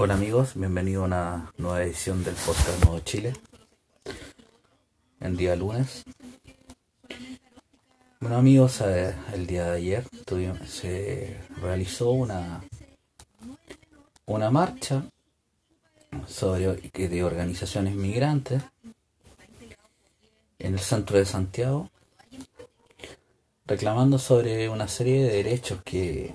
Hola amigos, bienvenido a una nueva edición del podcast Nuevo Chile. En día lunes. Bueno amigos, eh, el día de ayer se realizó una, una marcha sobre, de organizaciones migrantes en el centro de Santiago reclamando sobre una serie de derechos que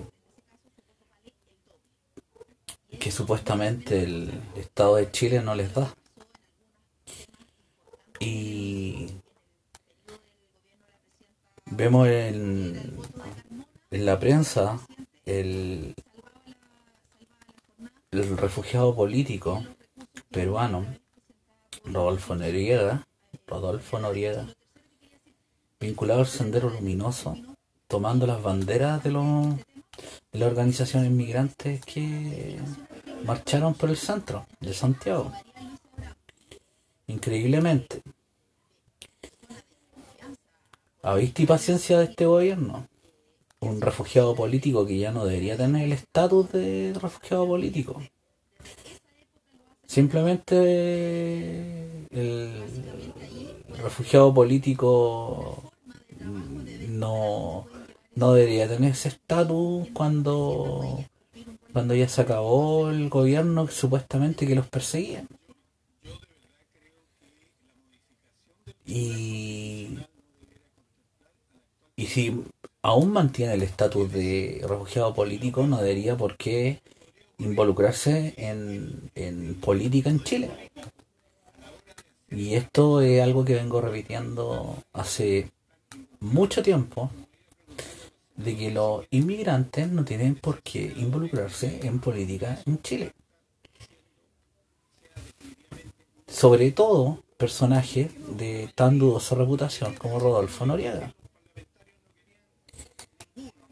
que supuestamente el Estado de Chile no les da. Y vemos en, en la prensa el, el refugiado político peruano Rodolfo Noriega, Rodolfo Noriega, vinculado al Sendero Luminoso, tomando las banderas de los de las organizaciones migrantes que marcharon por el centro de Santiago. Increíblemente. ¿Habéis paciencia de este gobierno? Un refugiado político que ya no debería tener el estatus de refugiado político. Simplemente el refugiado político no, no debería tener ese estatus cuando cuando ya se acabó el gobierno supuestamente que los perseguía. Y, y si aún mantiene el estatus de refugiado político, no debería por qué involucrarse en, en política en Chile. Y esto es algo que vengo repitiendo hace mucho tiempo de que los inmigrantes no tienen por qué involucrarse en política en Chile. Sobre todo personajes de tan dudosa reputación como Rodolfo Noriega.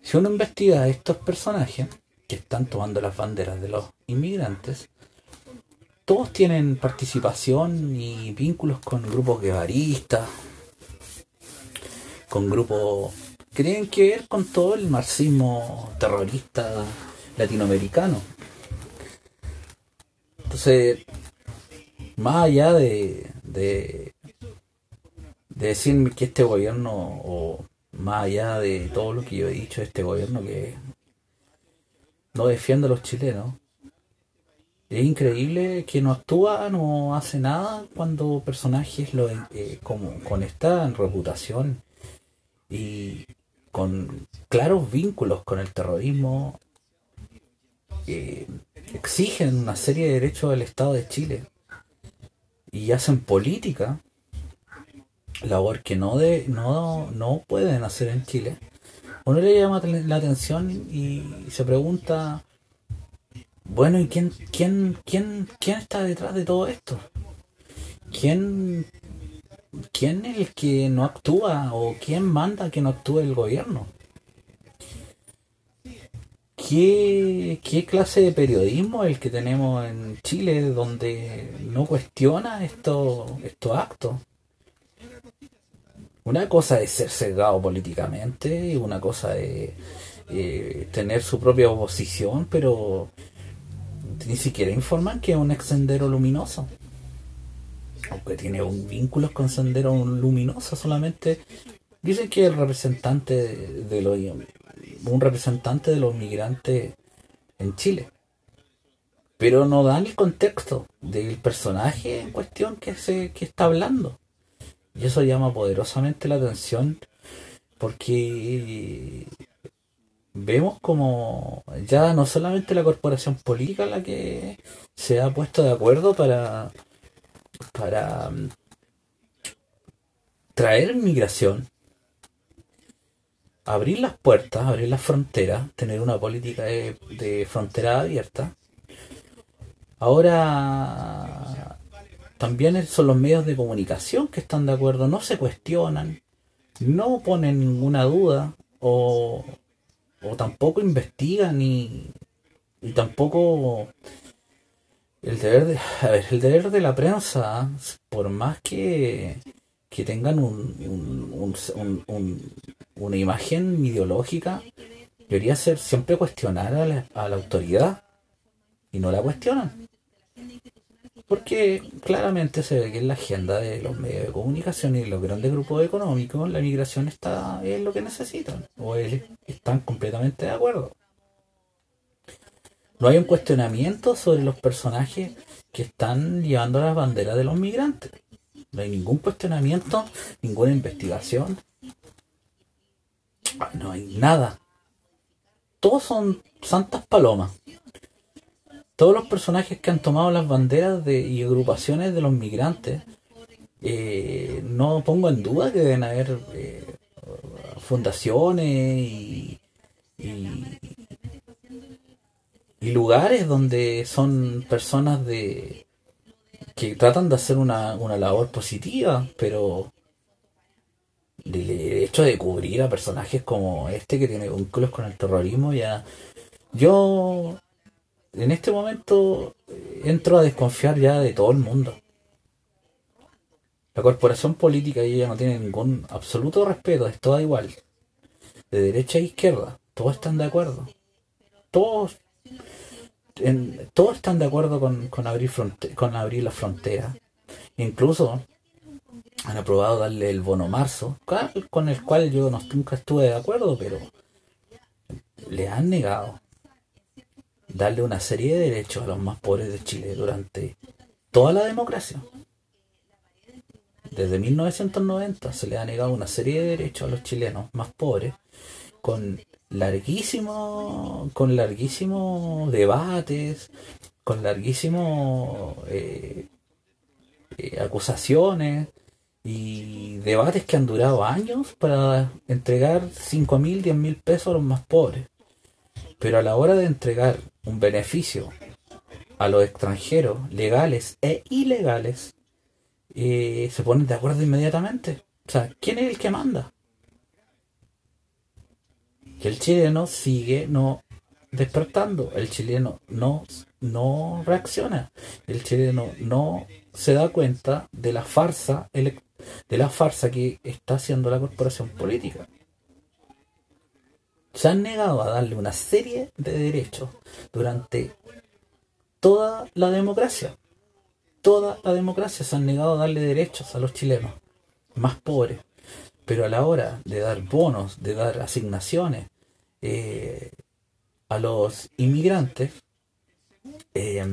Si uno investiga a estos personajes que están tomando las banderas de los inmigrantes, todos tienen participación y vínculos con grupos guevaristas, con grupos tienen que ver con todo el marxismo terrorista latinoamericano. Entonces, más allá de, de, de decirme que este gobierno, o más allá de todo lo que yo he dicho, este gobierno que no defiende a los chilenos, es increíble que no actúa, no hace nada cuando personajes lo, eh, como, con esta reputación y, con claros vínculos con el terrorismo, exigen una serie de derechos del Estado de Chile y hacen política, labor que no, de, no, no pueden hacer en Chile. Uno le llama la atención y se pregunta, bueno, ¿y quién, quién, quién, quién está detrás de todo esto? ¿Quién ¿quién es el que no actúa o quién manda que no actúe el gobierno? ¿Qué, ¿Qué, clase de periodismo es el que tenemos en Chile donde no cuestiona estos estos actos? Una cosa es ser cegado políticamente, y una cosa es eh, tener su propia oposición, pero ni siquiera informan que es un extendero luminoso aunque tiene un vínculo con Sendero Luminoso, solamente dicen que el representante de los un representante de los migrantes en Chile. Pero no dan el contexto del personaje en cuestión que se que está hablando. Y eso llama poderosamente la atención porque vemos como ya no solamente la corporación política la que se ha puesto de acuerdo para para mm, traer migración, abrir las puertas, abrir las fronteras, tener una política de, frontera abierta. Ahora también son los medios de comunicación que están de acuerdo, no se cuestionan, no ponen ninguna duda o, o tampoco investigan y, y tampoco el deber de, a ver, el deber de la prensa, por más que, que tengan un, una imagen ideológica, debería ser siempre cuestionar a la, autoridad. y no la cuestionan. Porque claramente se ve que en la agenda de los medios de comunicación y los grandes grupos económicos la migración está es lo que necesitan o están completamente de acuerdo. No hay un cuestionamiento sobre los personajes que están llevando las banderas de los migrantes. No hay ningún cuestionamiento, ninguna investigación. No hay nada. Todos son santas palomas todos los personajes que han tomado las banderas de, y agrupaciones de los migrantes, eh, no pongo en duda que deben haber eh, fundaciones y, lugares donde son personas de que tratan de hacer una, una labor positiva, pero el hecho de cubrir a personajes como este que tiene vínculos con el terrorismo ya yo en este momento entro a desconfiar ya de todo el mundo. La corporación política ya no tiene ningún absoluto respeto, es toda igual. De derecha a izquierda, todos están de acuerdo. Todos, todos están de acuerdo con, abrir, con abrir la frontera. Incluso han aprobado darle el bono marzo, con el cual yo nunca estuve de acuerdo, pero le han negado darle una serie de derechos a los más pobres de Chile durante toda la democracia. Desde 1990 se le ha negado una serie de derechos a los chilenos más pobres con larguísimo con larguísimos debates, con larguísimos eh, eh, acusaciones y debates que han durado años para entregar 5 mil, 10 mil pesos a los más pobres. Pero a la hora de entregar un beneficio a los extranjeros, legales e ilegales, eh, se ponen de acuerdo inmediatamente. O sea, ¿quién es el que manda? Que el chileno sigue no despertando, el chileno no, no reacciona, el chileno no se da cuenta de la farsa, de la farsa que está haciendo la corporación política se han negado a darle una serie de derechos durante toda la democracia. Toda la democracia se han negado a darle derechos a los chilenos más pobres. Pero a la hora de dar bonos, de dar asignaciones eh, a los inmigrantes, eh,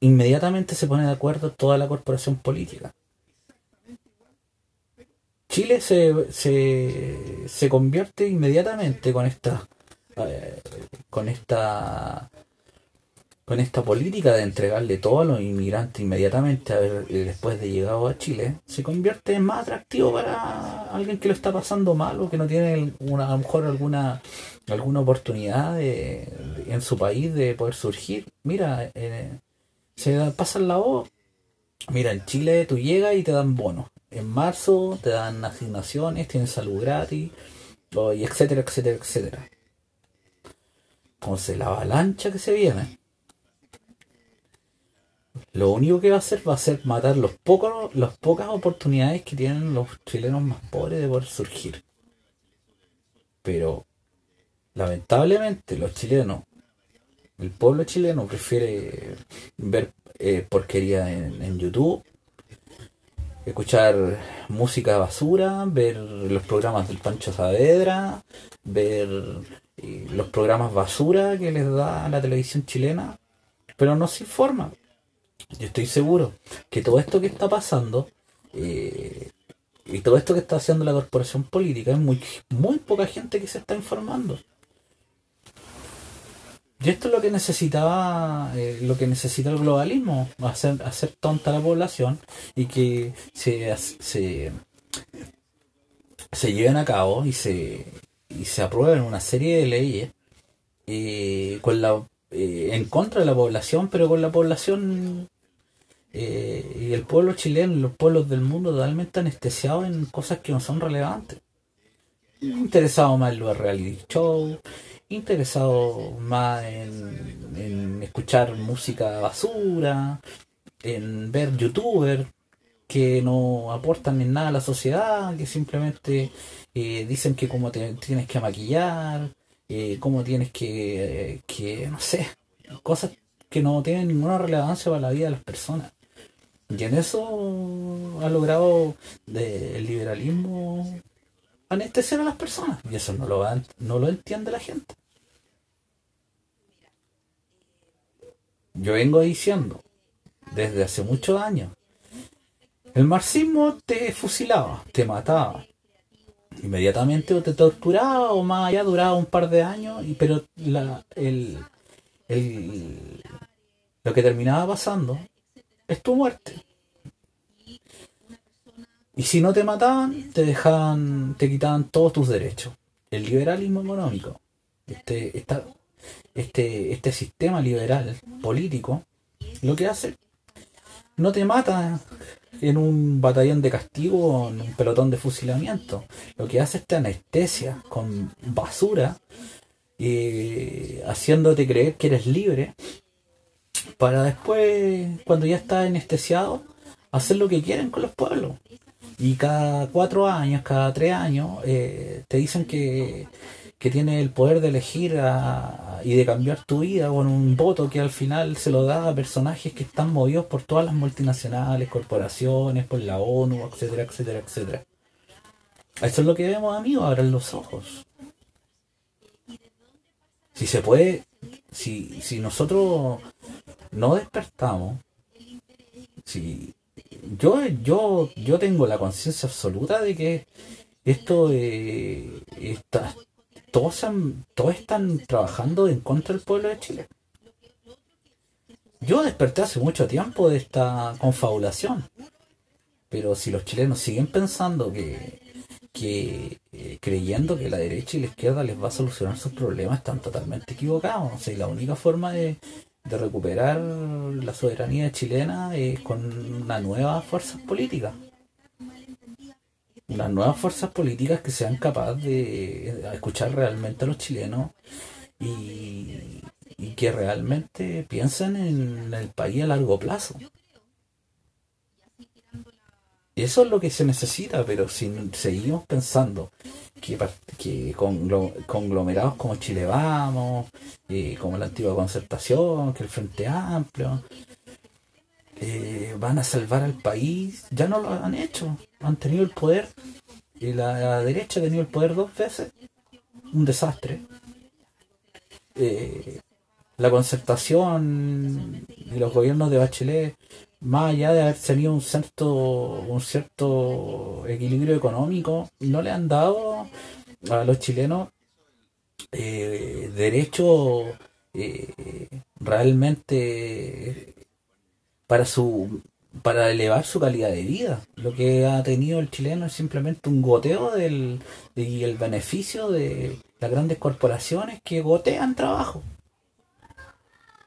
inmediatamente se pone de acuerdo toda la corporación política. Chile se, se, se convierte inmediatamente con esta eh, con esta con esta política de entregarle todo a los inmigrantes inmediatamente a eh, después de llegado a Chile, se convierte en más atractivo para alguien que lo está pasando mal o que no tiene una, a lo mejor alguna alguna oportunidad en su país de poder surgir. Mira, eh, se pasan la voz. Mira, en Chile tú llegas y te dan bonos en marzo te dan asignaciones, tienes salud gratis, y etcétera, etcétera, etcétera. Entonces la avalancha que se viene, lo único que va a hacer va a ser matar los pocos, las pocas oportunidades que tienen los chilenos más pobres de poder surgir. Pero lamentablemente los chilenos, el pueblo chileno prefiere ver eh, porquería en YouTube escuchar música basura, ver los programas del Pancho Saavedra, ver eh, los programas basura que les da la televisión chilena, pero no se informa. Yo estoy seguro que todo esto que está pasando eh, y todo esto que está haciendo la corporación política es muy, muy poca gente que se está informando. Y esto es lo que necesitaba, eh, lo que necesita el globalismo, hacer, hacer tonta la población y que se, se, se lleven a cabo y se, y se aprueben una serie de leyes eh, con la, en contra de la población, pero con la población y el pueblo chileno y los pueblos del mundo totalmente anestesiados en cosas que no son relevantes. Interesado más en los reality show, interesado más en, escuchar música basura, en ver youtubers que no aportan en nada a la sociedad, que simplemente eh, dicen que cómo te, tienes que maquillar, eh, cómo tienes que, que, no sé, cosas que no tienen ninguna relevancia para la vida de las personas. Y en eso ha logrado el liberalismo anestesiar a las personas. Y eso no lo, no lo entiende la gente. Yo vengo diciendo desde hace muchos años. El marxismo te fusilaba, te mataba. Inmediatamente o te torturaba o más allá duraba un par de años, pero la, el, el, lo que terminaba pasando es tu muerte. Y si no te mataban, te dejaban, te quitaban todos tus derechos. El liberalismo económico, este, esta, este, este sistema liberal político, lo que hace, no te mata en un batallón de castigo o en un pelotón de fusilamiento. Lo que hace es te anestesia con basura, eh, haciéndote creer que eres libre para después, cuando ya estás anestesiado, hacer lo que quieren con los pueblos. Y cada cuatro años, cada tres años, eh, te dicen que, que tiene el poder de elegir y de cambiar tu vida con un voto que al final se lo da a personajes que están movidos por todas las multinacionales, corporaciones, por la ONU, etcétera, etcétera, etcétera. Eso es lo que vemos, amigos, abran los ojos. Si se puede, si, si nosotros no despertamos, si yo, yo, yo tengo la conciencia absoluta de que esto eh, está, todos, todos están trabajando en contra del pueblo de Chile. Yo desperté hace mucho tiempo de esta confabulación, pero si los chilenos siguen pensando que, que eh, creyendo que la derecha y la izquierda les va a solucionar sus problemas, están totalmente equivocados. O la única forma de, de recuperar la soberanía chilena es con una nueva fuerzas políticas. Unas nuevas fuerzas políticas que sean capaces de escuchar realmente a los chilenos y, y que realmente piensen en el país a largo plazo. Eso es lo que se necesita, pero si seguimos pensando que, que conglomerados como Chile Vamos, eh, como la antigua concertación, que el Frente Amplio, eh, van a salvar al país, ya no lo han hecho, han tenido el poder, y la, derecha ha tenido el poder dos veces, un desastre. Eh, la concertación y los gobiernos de Bachelet más allá de haber tenido un cierto, un cierto equilibrio económico, no le han dado a los chilenos eh, derecho eh, realmente para su para elevar su calidad de vida. Lo que ha tenido el chileno es simplemente un goteo del, y el beneficio de las grandes corporaciones que gotean trabajo.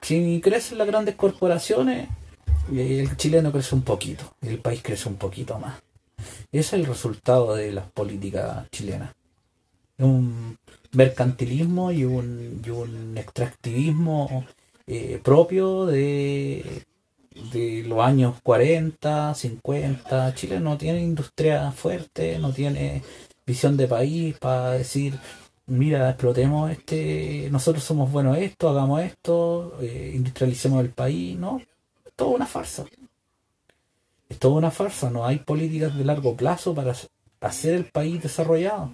Si crecen las grandes corporaciones, el chileno crece un poquito, el país crece un poquito más. Ese es el resultado de las políticas chilenas. Un mercantilismo y un, y un extractivismo eh, propio de, de los años 40, 50. Chile no tiene industria fuerte, no tiene visión de país para decir, mira, explotemos este, nosotros somos buenos esto, hagamos esto, eh, industrialicemos el país, ¿no? Toda una farsa. Es toda una farsa, no hay políticas de largo plazo para hacer el país desarrollado.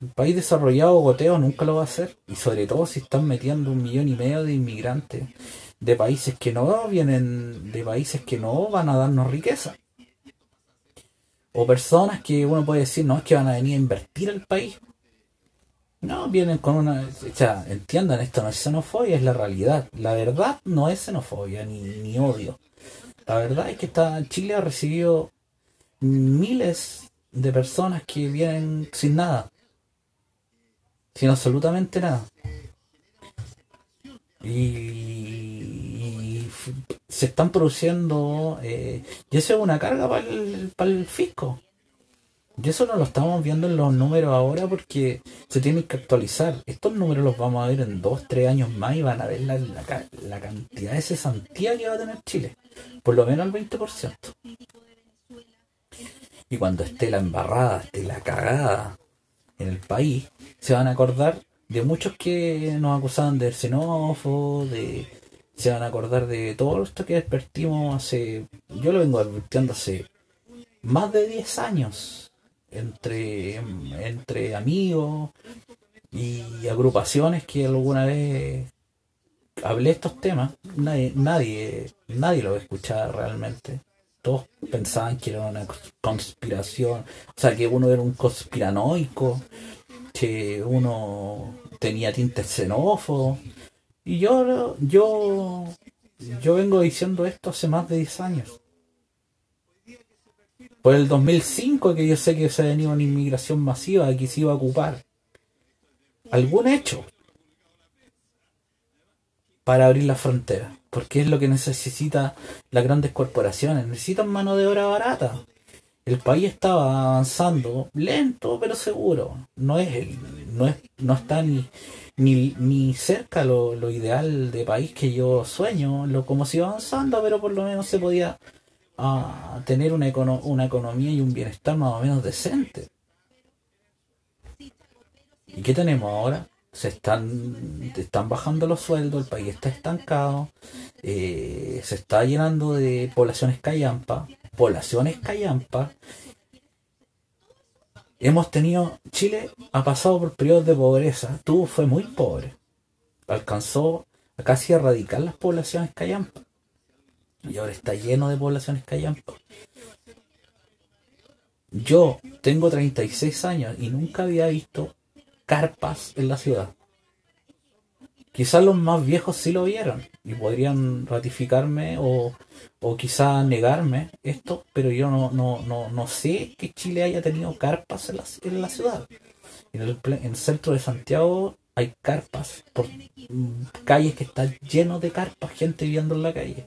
El país desarrollado goteo nunca lo va a hacer. Y sobre todo si están metiendo un millón y medio de inmigrantes de países que no vienen, de países que no van a darnos riqueza. O personas que uno puede decir, no, es que van a venir a invertir el país. No, vienen con una... O sea, entiendan, esto no es xenofobia, es la realidad. La verdad no es xenofobia ni, odio. La verdad es que está, Chile ha recibido miles de personas que vienen sin nada. Sin absolutamente nada. Y, se están produciendo... Eh, y eso es una carga para el, para el fisco. Y eso no lo estamos viendo en los números ahora porque se tienen que actualizar. Estos números los vamos a ver en dos, tres años más y van a ver la, la, cantidad de cesantía que va a tener Chile. Por lo menos el 20%. Y cuando esté la embarrada, esté la cagada en el país, se van a acordar de muchos que nos acusaban de xenófobo, de se van a acordar de todo esto que advertimos hace, yo lo vengo advirtiendo hace más de 10 años, entre, entre amigos y agrupaciones que alguna vez hablé estos temas, nadie, nadie, nadie lo escuchaba realmente. Todos pensaban que era una conspiración, o sea, que uno era un conspiranoico, que uno tenía tintes xenófobos. Y yo, yo, yo vengo diciendo esto hace más de 10 años. Por el 2005 que yo sé que se ha venido una inmigración masiva que se iba a ocupar. Algún hecho para abrir la frontera. Porque es lo que necesita las grandes corporaciones. Necesitan mano de obra barata. El país estaba avanzando lento pero seguro. No es el, no es, no está ni, ni, ni cerca lo, lo, ideal de país que yo sueño, lo como si iba avanzando, pero por lo menos se podía uh, tener una, econo una economía y un bienestar más o menos decente. ¿Y qué tenemos ahora? Se están, están bajando los sueldos, el país está estancado, eh, se está llenando de poblaciones callampa, poblaciones callampa, hemos tenido, Chile ha pasado por periodos de pobreza, tuvo, fue muy pobre, alcanzó a casi erradicar las poblaciones callampa y ahora está lleno de poblaciones callampa. Yo tengo 36 años y nunca había visto carpas en la ciudad. Quizás los más viejos sí lo vieron y podrían ratificarme o, o quizás negarme esto, pero yo no, no, no, no sé que Chile haya tenido carpas en la, en la ciudad. En el, en el, centro de Santiago hay carpas, por calles que están llenos de carpas, gente viviendo en la calle.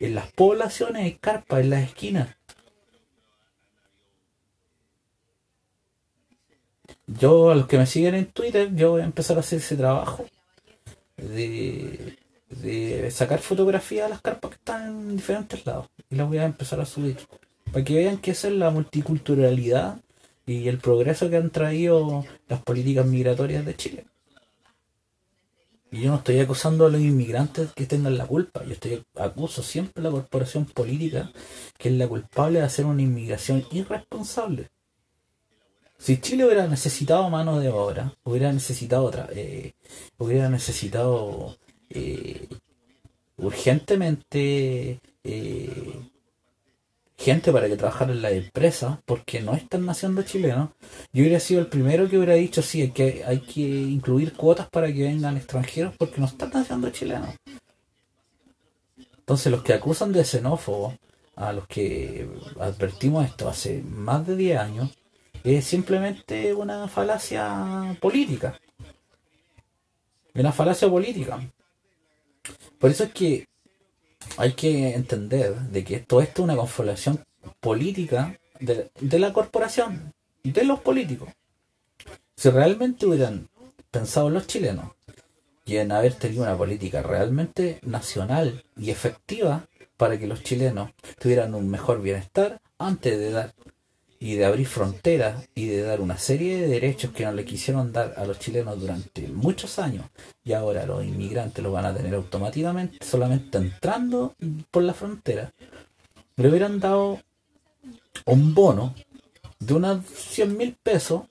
En las poblaciones hay carpas, en las esquinas. Yo, a los que me siguen en Twitter, yo voy a empezar a hacer ese trabajo de de sacar fotografías de las carpas que están en diferentes lados y las voy a empezar a subir para que vean que esa es la multiculturalidad y el progreso que han traído las políticas migratorias de Chile. Y yo no estoy acusando a los inmigrantes que tengan la culpa, yo estoy acuso siempre a la corporación política que es la culpable de hacer una inmigración irresponsable. Si Chile hubiera necesitado mano de obra, hubiera necesitado otra, eh, hubiera necesitado eh, urgentemente eh, gente para que trabajara en la empresa, porque no están naciendo chilenos, yo hubiera sido el primero que hubiera dicho, sí, hay que, hay que incluir cuotas para que vengan extranjeros, porque no están naciendo chilenos. Entonces los que acusan de xenófobo, a los que advertimos esto hace más de 10 años, es simplemente una falacia política. Una falacia política. Por eso es que hay que entender de que todo esto es una confabulación política de, de la corporación, de los políticos. Si realmente hubieran pensado los chilenos y en haber tenido una política realmente nacional y efectiva para que los chilenos tuvieran un mejor bienestar antes de dar y de abrir fronteras y de dar una serie de derechos que no le quisieron dar a los chilenos durante muchos años. Y ahora los inmigrantes lo van a tener automáticamente solamente entrando por la frontera. Le hubieran dado un bono de unos 100 mil pesos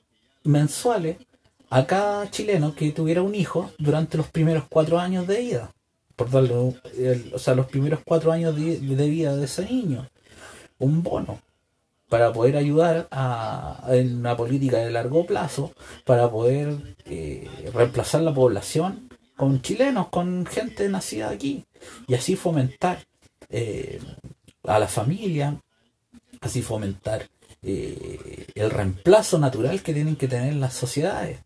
mensuales a cada chileno que tuviera un hijo durante los primeros cuatro años de vida. Por darle o sea los primeros cuatro años de vida de ese niño. Un bono para poder ayudar a, en una política de largo plazo, para poder eh, reemplazar la población con chilenos, con gente nacida aquí, y así fomentar eh, a la familia, así fomentar eh, el reemplazo natural que tienen que tener las sociedades.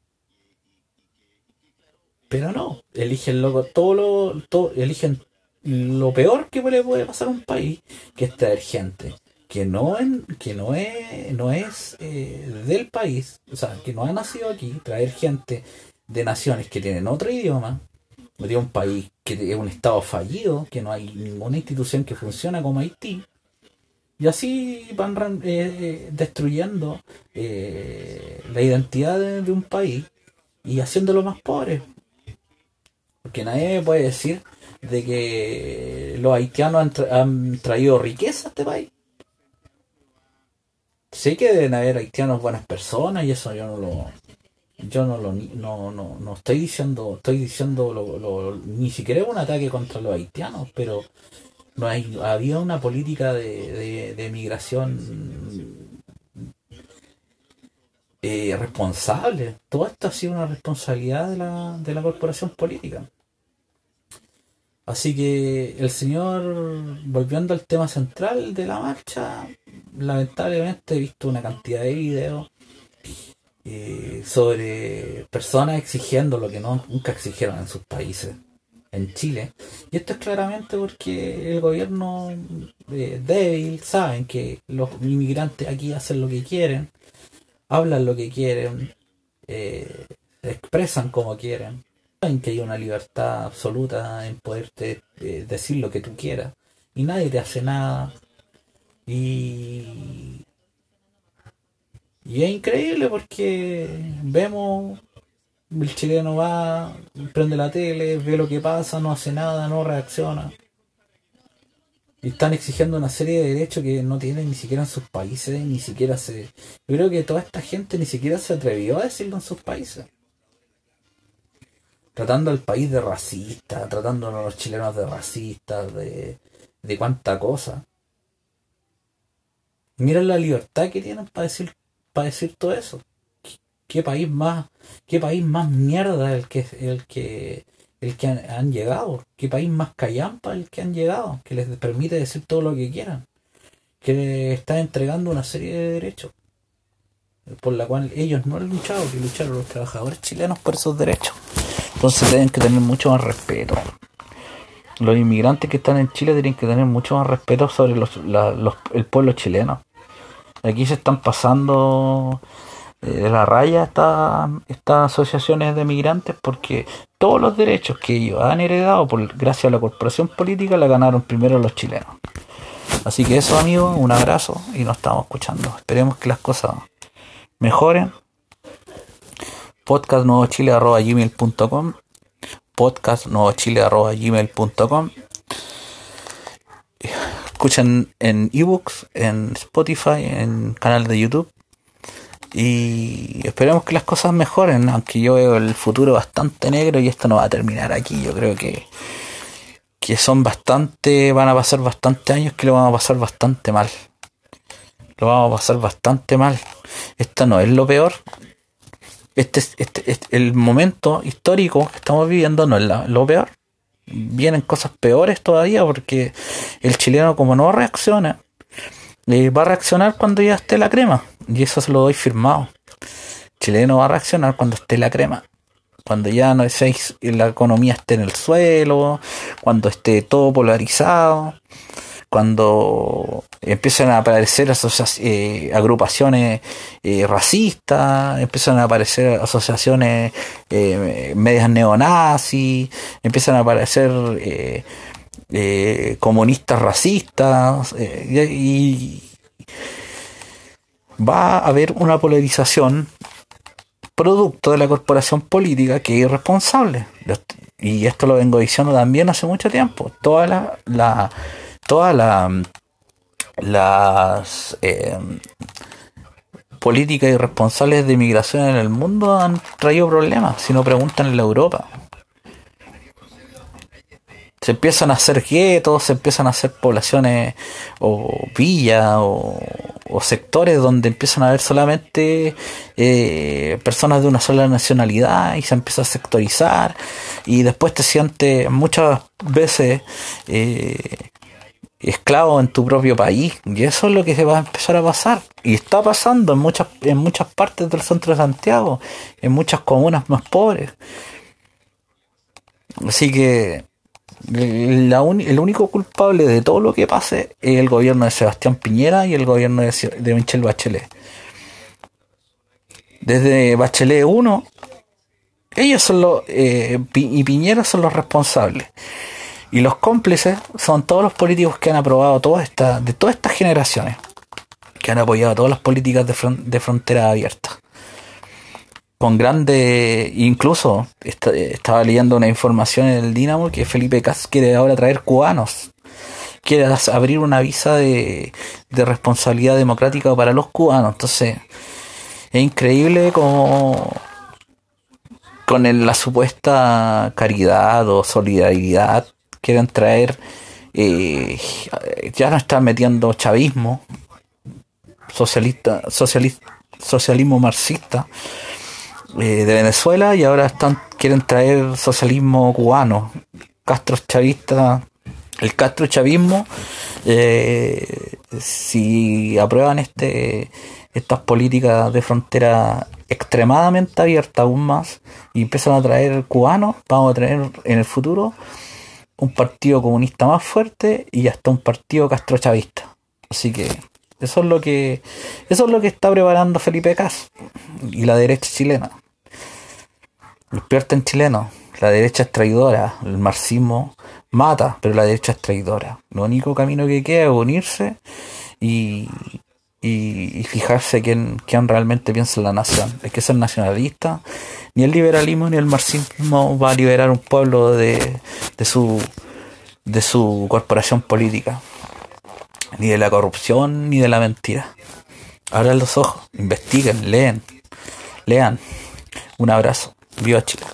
Pero no, eligen lo, todo lo, eligen lo peor que le puede pasar a un país, que es traer gente que no, en, que no es, no es eh, del país, o sea, que no ha nacido aquí, traer gente de naciones que tienen otro idioma, de un país que es un estado fallido, que no hay ninguna institución que funciona como Haití, y así van eh, eh, destruyendo la identidad de, un país y haciéndolo más pobre. Porque nadie puede decir de que los haitianos han, traído riqueza a este país. Sé que deben haber haitianos buenas personas y eso yo no lo yo no lo no, no, no estoy diciendo estoy diciendo lo, ni siquiera un ataque contra los haitianos pero no hay había una política de, de, migración eh, responsable. Todo esto ha sido una responsabilidad de la, de la corporación política. Así que el señor, volviendo al tema central de la marcha, lamentablemente he visto una cantidad de videos eh, sobre personas exigiendo lo que nunca exigieron en sus países, en Chile. Y esto es claramente porque el gobierno eh, débil, saben que los inmigrantes aquí hacen lo que quieren, hablan lo que quieren, eh, expresan como quieren. En que hay una libertad absoluta en poderte eh, decir lo que tú quieras. Y nadie te hace nada y y es increíble porque vemos el chileno va prende la tele ve lo que pasa no hace nada no reacciona y están exigiendo una serie de derechos que no tienen ni siquiera en sus países ni siquiera se yo creo que toda esta gente ni siquiera se atrevió a decirlo en sus países tratando al país de racista, tratando a los chilenos de racistas, de, de cuánta cosa. Mira la libertad que tienen para decir, para decir todo eso. ¿Qué, país más, qué país más mierda el que, el que, el que han, llegado? ¿Qué país más callampa el que han llegado? Que les permite decir todo lo que quieran. Que les está entregando una serie de derechos por la cual ellos no han luchado, que lucharon los trabajadores chilenos por esos derechos. Entonces tienen que tener mucho más respeto. Los inmigrantes que están en Chile tienen que tener mucho más respeto sobre los, el pueblo chileno. Aquí se están pasando eh, de la raya estas asociaciones de migrantes porque todos los derechos que ellos han heredado por, gracias a la corporación política la ganaron primero los chilenos. Así que eso amigos, un abrazo y nos estamos escuchando. Esperemos que las cosas mejoren podcastnuevochile.gmail.com podcastnuevochile.gmail.com Escuchen en ebooks, en Spotify, en canal de YouTube y esperemos que las cosas mejoren, aunque yo veo el futuro bastante negro y esto no va a terminar aquí. Yo creo que, que son bastante, van a pasar bastante años que lo vamos a pasar bastante mal. Lo vamos a pasar bastante mal. Esto no es lo peor, este, este, este, el momento histórico que estamos viviendo no es lo peor. Vienen cosas peores todavía porque el chileno como no reacciona, eh, va a reaccionar cuando ya esté la crema. Y eso se lo doy firmado. Chileno va a reaccionar cuando esté la crema. Cuando ya no es, la economía esté en el suelo, cuando esté todo polarizado cuando empiezan a aparecer eh, agrupaciones eh, racistas, empiezan a aparecer asociaciones eh, medias neonazis, empiezan a aparecer comunistas racistas y va a haber una polarización producto de la corporación política que es irresponsable. Y esto lo vengo diciendo también hace mucho tiempo. Toda la todas las eh, políticas irresponsables de inmigración en el mundo han traído problemas, si no preguntan en la Europa. Se empiezan a hacer guetos, se empiezan a hacer poblaciones o villas o, sectores donde empiezan a haber solamente eh, personas de una sola nacionalidad y se empieza a sectorizar y después te sientes muchas veces eh, esclavo en tu propio país. Y eso es lo que se va a empezar a pasar. Y está pasando en muchas, en muchas partes del centro de Santiago, en muchas comunas más pobres. Así que el único culpable de todo lo que pase es el gobierno de Sebastián Piñera y el gobierno de, de Michelle Bachelet. Desde Bachelet 1, ellos son los, eh, y Piñera son los responsables. Y los cómplices son todos los políticos que han aprobado todas estas, de todas estas generaciones, que han apoyado todas las políticas de, frontera abierta. con grande, incluso estaba leyendo una información en el Dinamo que Felipe Cas quiere ahora traer cubanos, quiere abrir una visa de, de responsabilidad democrática para los cubanos, entonces es increíble como con la supuesta caridad o solidaridad quieren traer eh, ya no están metiendo chavismo socialista, socialismo marxista eh, de Venezuela y ahora están quieren traer socialismo cubano. Castro chavista el Castro chavismo eh, si aprueban este estas políticas de frontera extremadamente abiertas aún más y empiezan a traer cubanos vamos a tener en el futuro un partido comunista más fuerte y hasta un partido castrochavista así que eso es lo que eso es lo que está preparando Felipe Cas y la derecha chilena. Despierten chileno. La derecha es traidora. El marxismo mata, pero la derecha es traidora. Lo único camino que queda es unirse y, y, fijarse quién, quién realmente piensa en la nación. Hay que ser nacionalista. Ni el liberalismo ni el marxismo va a liberar un pueblo de, de su de su corporación política ni de la corrupción, ni de la mentira. Abran los ojos, investiguen, leen, lean. Un abrazo. Viva Chile.